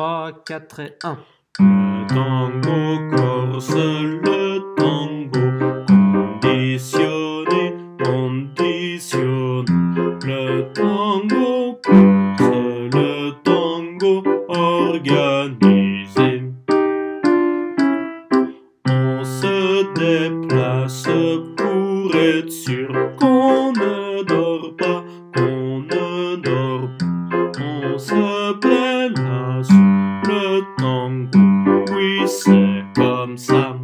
3, 4 et 1. Le tango corse, le tango conditionné, conditionne. Le tango corse, le tango organisé. On se déplace pour être sûr qu'on ne dort pas, qu'on ne dort pas. On se place le tango,